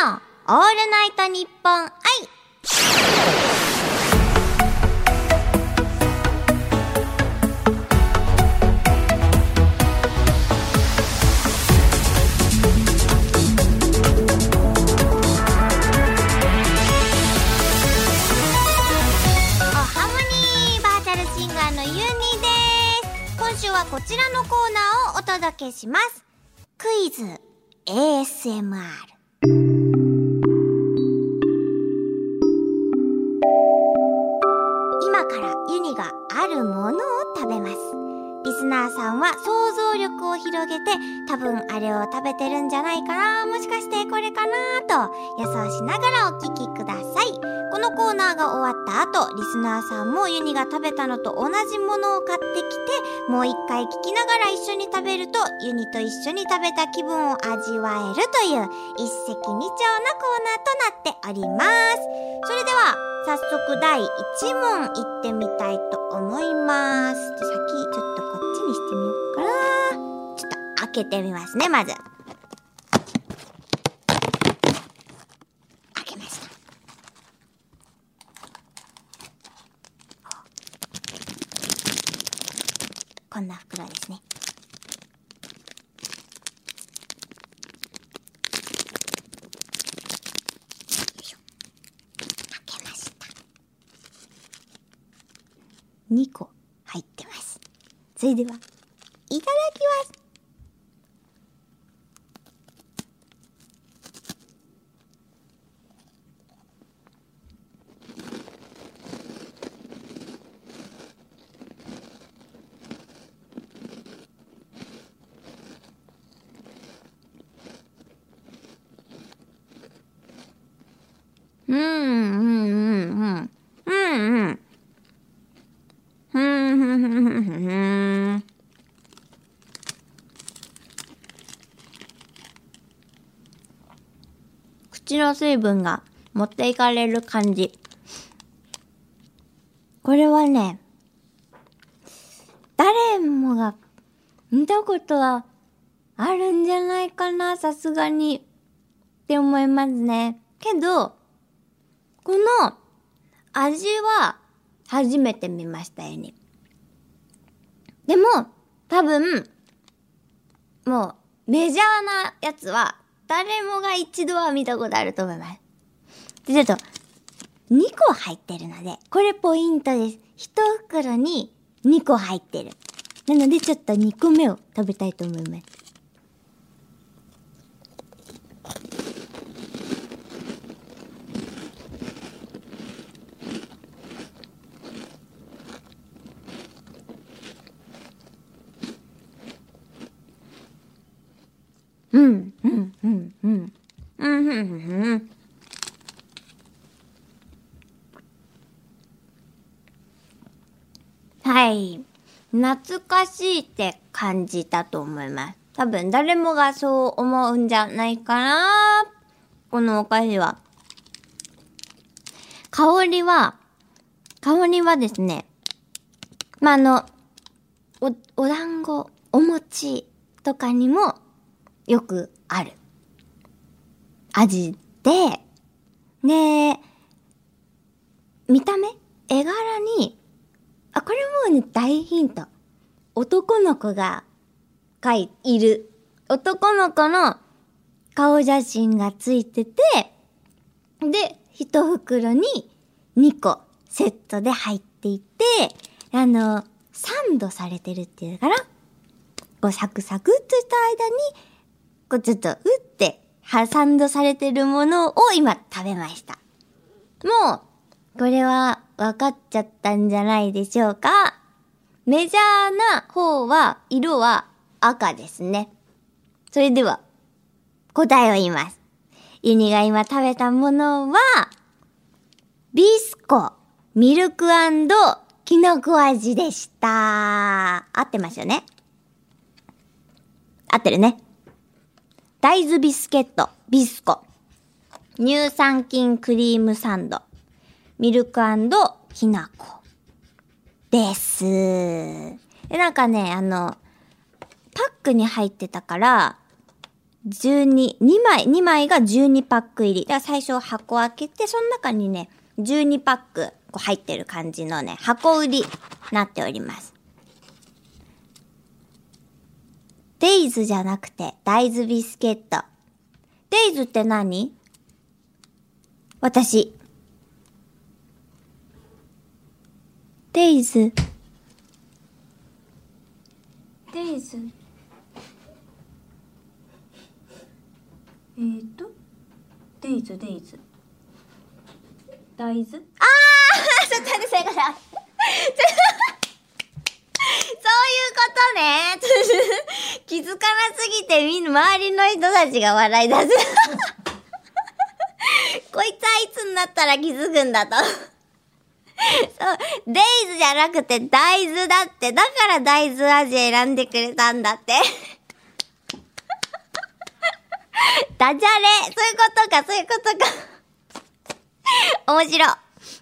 のオールナイトニッポン愛。おハモニーバーチャルシンガーのユーミーです。今週はこちらのコーナーをお届けします。クイズ ASMR 広げて多分あれを食べてるんじゃないかな。もしかしてこれかなと予想しながらお聞きください。このコーナーが終わった後リスナーさんもユニが食べたのと同じものを買ってきてもう一回聞きながら一緒に食べるとユニと一緒に食べた気分を味わえるという一石二鳥なコーナーとなっております。それでは早速第1問いってみたいと思います。じゃ先ちょっとこっちにしてみようけてみますねまず。開けました。こんな袋ですね。2個入ってます。それではいただきます。うんうんうんうんうんうんふんふんふんふんふんふん口の水分が持っていかれる感じ。これはね、誰もが見たことはあるんじゃないかな、さすがに。って思いますね。けど、この味は初めて見ましたよね。でも、多分、もう、メジャーなやつは、誰もが一度は見たことあると思います。で、ちょっと、2個入ってるので、これポイントです。1袋に2個入ってる。なので、ちょっと2個目を食べたいと思います。うん、うん、うん、うん。うん、うん、うん。はい。懐かしいって感じたと思います。多分誰もがそう思うんじゃないかな。このお菓子は。香りは、香りはですね、まあ、あの、お、お団子、お餅とかにもよくある味で、で、見た目？絵柄に、あ、これもうね、大ヒント。男の子が描い、いる。男の子の顔写真がついてて、で、一袋に2個セットで入っていて、あの、サンドされてるっていうから、こうサクサクっとした間に、こうちょっと、うって、はサンドされてるものを今食べました。もう、これは分かっちゃったんじゃないでしょうか。メジャーな方は、色は赤ですね。それでは、答えを言います。ユニが今食べたものは、ビスコ、ミルクきのこ味でした。合ってますよね？合ってるね。大豆ビスケット、ビスコ。乳酸菌クリームサンド。ミルクきなこ。です。で、なんかね、あの、パックに入ってたから、12、2枚、2枚が12パック入り。だから最初箱開けて、その中にね、12パックこう入ってる感じのね、箱売りなっております。デイズじゃなくて、大豆ビスケット。デイズって何？私。デイズ。デイズ。えーと、デイズデイズ。大豆？あー ちょっと待って、そういうことだ。そういうことね。気づかなすぎてみんな周りの人たちが笑い出す。こいつはいつになったら気づくんだと。そう、デイズじゃなくて大豆だって。だから大豆味選んでくれたんだって。ダジャレそういうことか、そういうことか。面白い。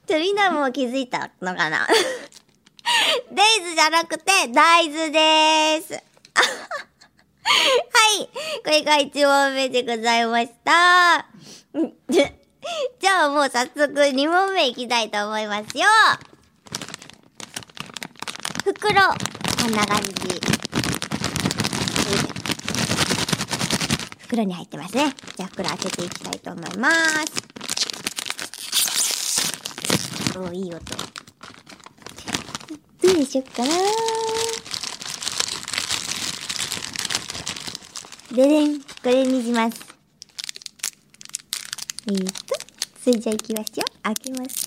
ちょ、みんなもう気づいたのかな デイズじゃなくて、大豆です。はい。これが1問目でございました。じゃあもう早速2問目いきたいと思いますよ。袋、こんな感じ。袋に入ってますね。じゃあ袋開けていきたいと思います。おーいい音。どうでしょうかなででん、これにします。えーと、それじゃあいきますよ。開けます。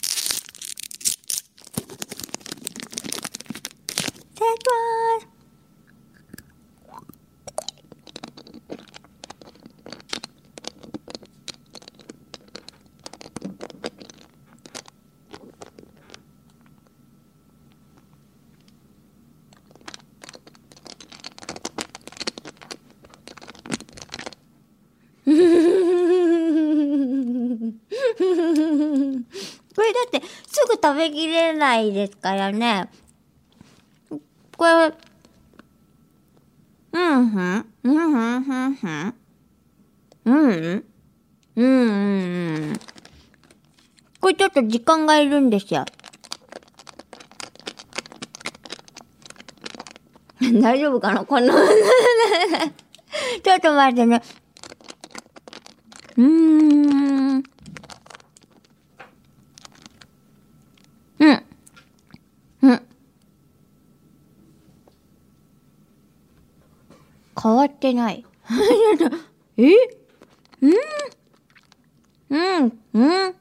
いただきます。これだってすぐ食べきれないですからね。これ、うんふん、うんふんふんふん。うんうんうんうん。これちょっと時間がいるんですよ。大丈夫かな？この ちょっと待ってね。うーん。うん。うん。変わってない。え？うん？うん？うん？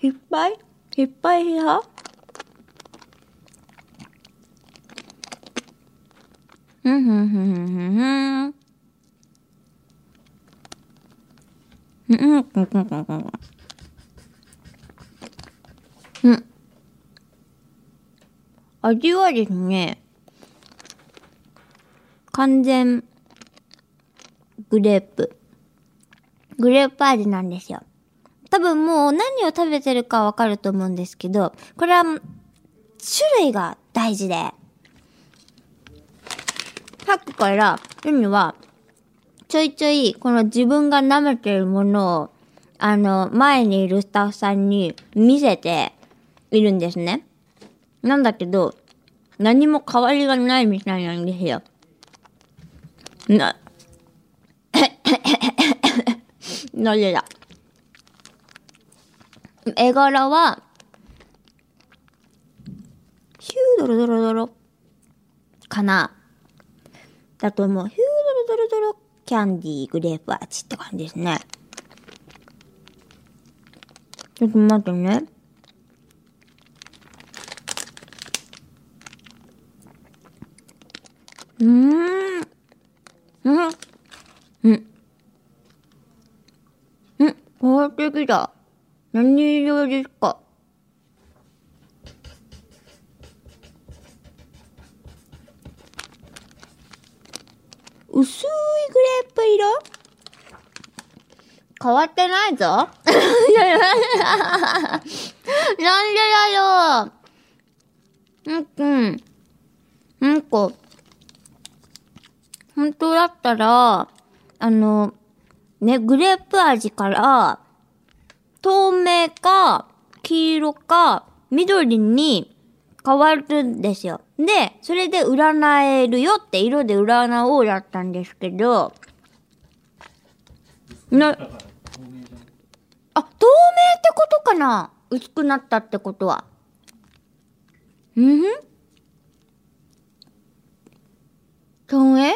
いっぱい？いっぱいやうん？ふん？ふん？ふん？ふん？ふん？うん？うん？うん？うん？うん？うん？うん？味はですね、完全グレープ。グレープ味なんですよ。多分もう何を食べてるかわかると思うんですけど、これは種類が大事で、さっきから言うには、ちょいちょいこの自分が舐めてるものを、あの、前にいるスタッフさんに見せているんですね。なんだけど、何も変わりがないみたいなんですよ。な、なぜだ。絵柄は、ヒュードロドロドロかなだと思う。ヒュードロドロドロキャンディーグレープ味って感じですね。ちょっと待ってね。うーん。うん。ってきた。何色ですか薄いグレープ色変わってないぞなんでだようんくん。なんか、本当だったら、あの、ね、グレープ味から、透明か、黄色か、緑に変わるんですよ。で、それで占えるよって色で占おうだったんですけど、な、あ、透明ってことかな？薄くなったってことは。うんふん透明？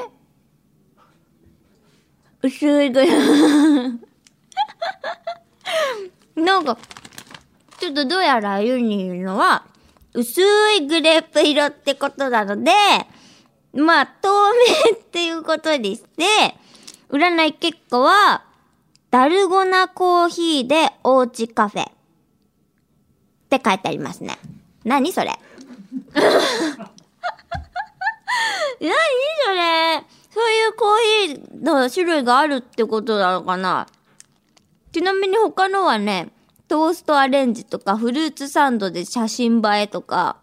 薄いぐらい。なんか、ちょっとどうやらユニーのは、薄いグレープ色ってことなので、まあ、透明っていうことでして、占い結果は、ダルゴナコーヒーでおうちカフェ。って書いてありますね。何それ？何それ？そういうコーヒーの種類があるってことなのかな？ちなみに他のはね、トーストアレンジとか、フルーツサンドで写真映えとか、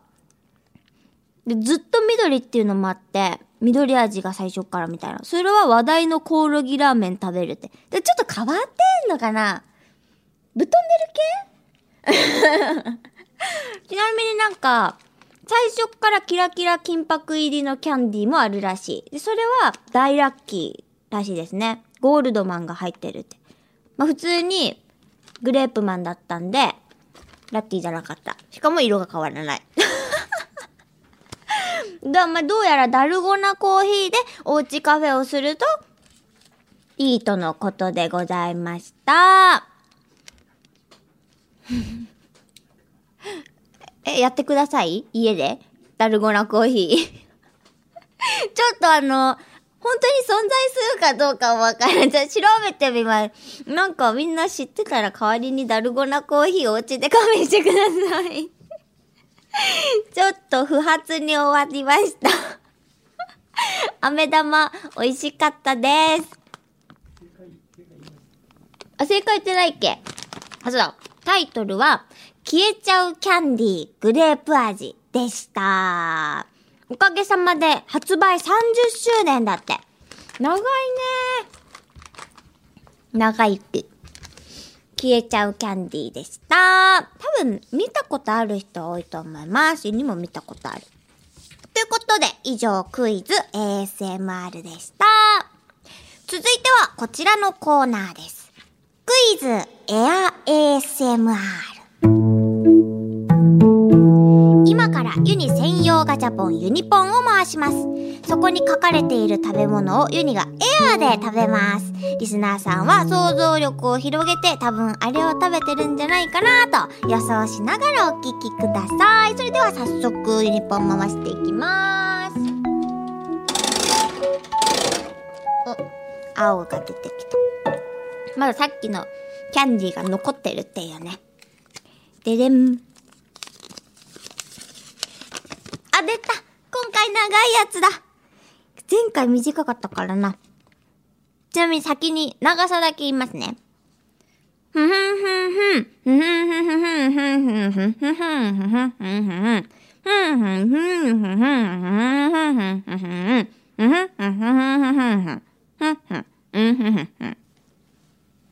で、ずっと緑っていうのもあって、緑味が最初からみたいな。それは話題のコオロギラーメン食べるって。で、ちょっと変わってんのかな？ぶっ飛んでる系？ちなみになんか、最初からキラキラ金箔入りのキャンディーもあるらしい。で、それは大ラッキーらしいですね。ゴールドマンが入ってるって。まあ普通にグレープマンだったんで、ラッティじゃなかった。しかも色が変わらない。だまあ、どうやらダルゴナコーヒーでおうちカフェをするといいとのことでございました。え、やってください？家で？ダルゴナコーヒー ちょっとあの、本当に存在するかどうかもわからん。じゃ調べてみます。なんかみんな知ってたら代わりにダルゴナコーヒーお家で勘弁してください。ちょっと不発に終わりました 飴玉、美味しかったです。あ、正解言ってないっけ？あ、そうだ。タイトルは、消えちゃうキャンディーグレープ味でした。おかげさまで発売30周年だって。長いね。長生き。消えちゃうキャンディーでした。多分見たことある人多いと思います。にも見たことある。ということで、以上クイズ ASMR でした。続いてはこちらのコーナーです。クイズエア ASMR。ユニ専用ガチャポンユニポンを回します。そこに書かれている食べ物をユニがエアーで食べます。リスナーさんは想像力を広げて多分あれを食べてるんじゃないかなと予想しながらお聞きください。それでは早速ユニポン回していきます。お、青が出てきた。まださっきのキャンディーが残ってるっていうね。ででん。長いやつだ。前回短かったからな。ちなみに先に長さだけ言いますね。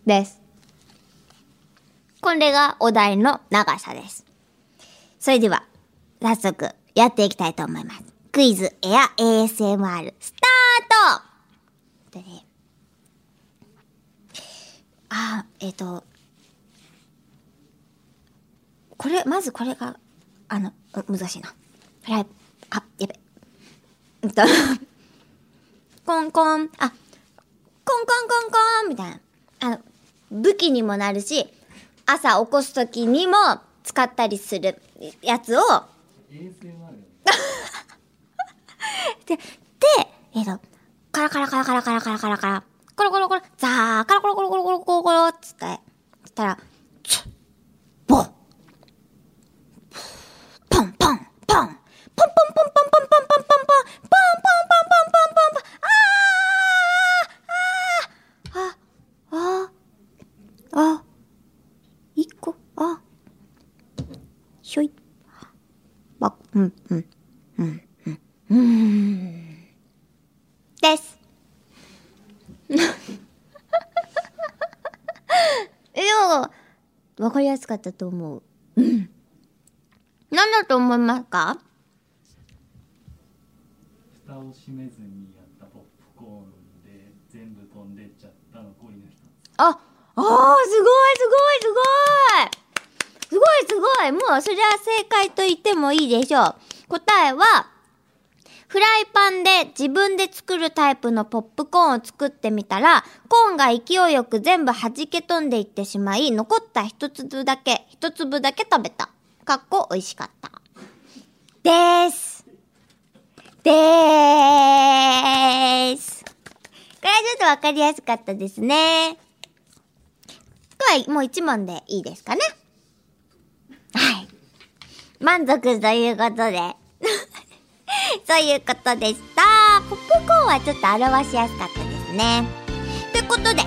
です。これがお題の長さです。それでは、早速、やっていきたいと思います。クイズエア ASMR スタートでね、あ、えっ、と、これ、まずこれが、あの、難しいな。フライ、あ、やべ。うんと、コンコン、あ、コンコンコンコンみたいな。あの、武器にもなるし、朝起こすときにも使ったりするやつを、で、で、えっ、ーと、カラカラカラカラカラカラカラカラ、コロコロコロ、ザー、カラコロコロコロコロコロコロつって、そしたら、チュッ、ボン、ポンポン、ポン、ポンポンポンポンポンポンポンポンポンポンポンポンポンポンポンポン、あー、あー、あ、あ、一個、あ、ひょい、わ、うん、うん、うん、うん、うーん。です。わかりやすかったと思う。うん。何だと思いますか？蓋を閉めずにやったポップコーンで全部飛んでっちゃった残りの一つあ、あー、すごいすごいすごいすごいすごいもうそれは正解と言ってもいいでしょう。答えは、フライパンで自分で作るタイプのポップコーンを作ってみたら、コーンが勢いよく全部弾け飛んでいってしまい、残った一粒だけ、一粒だけ食べた。かっこ美味しかった。でーす。でーす。これはちょっとわかりやすかったですね。では、もう一問でいいですかね。はい。満足ということで。そういうことでした。ポップコーンはちょっと表しやすかったですね。ということで、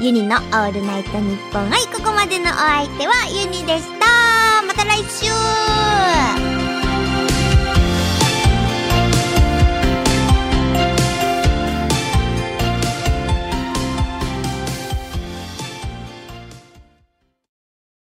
ユニのオールナイトニッポン。はい、ここまでのお相手はユニでした。また来週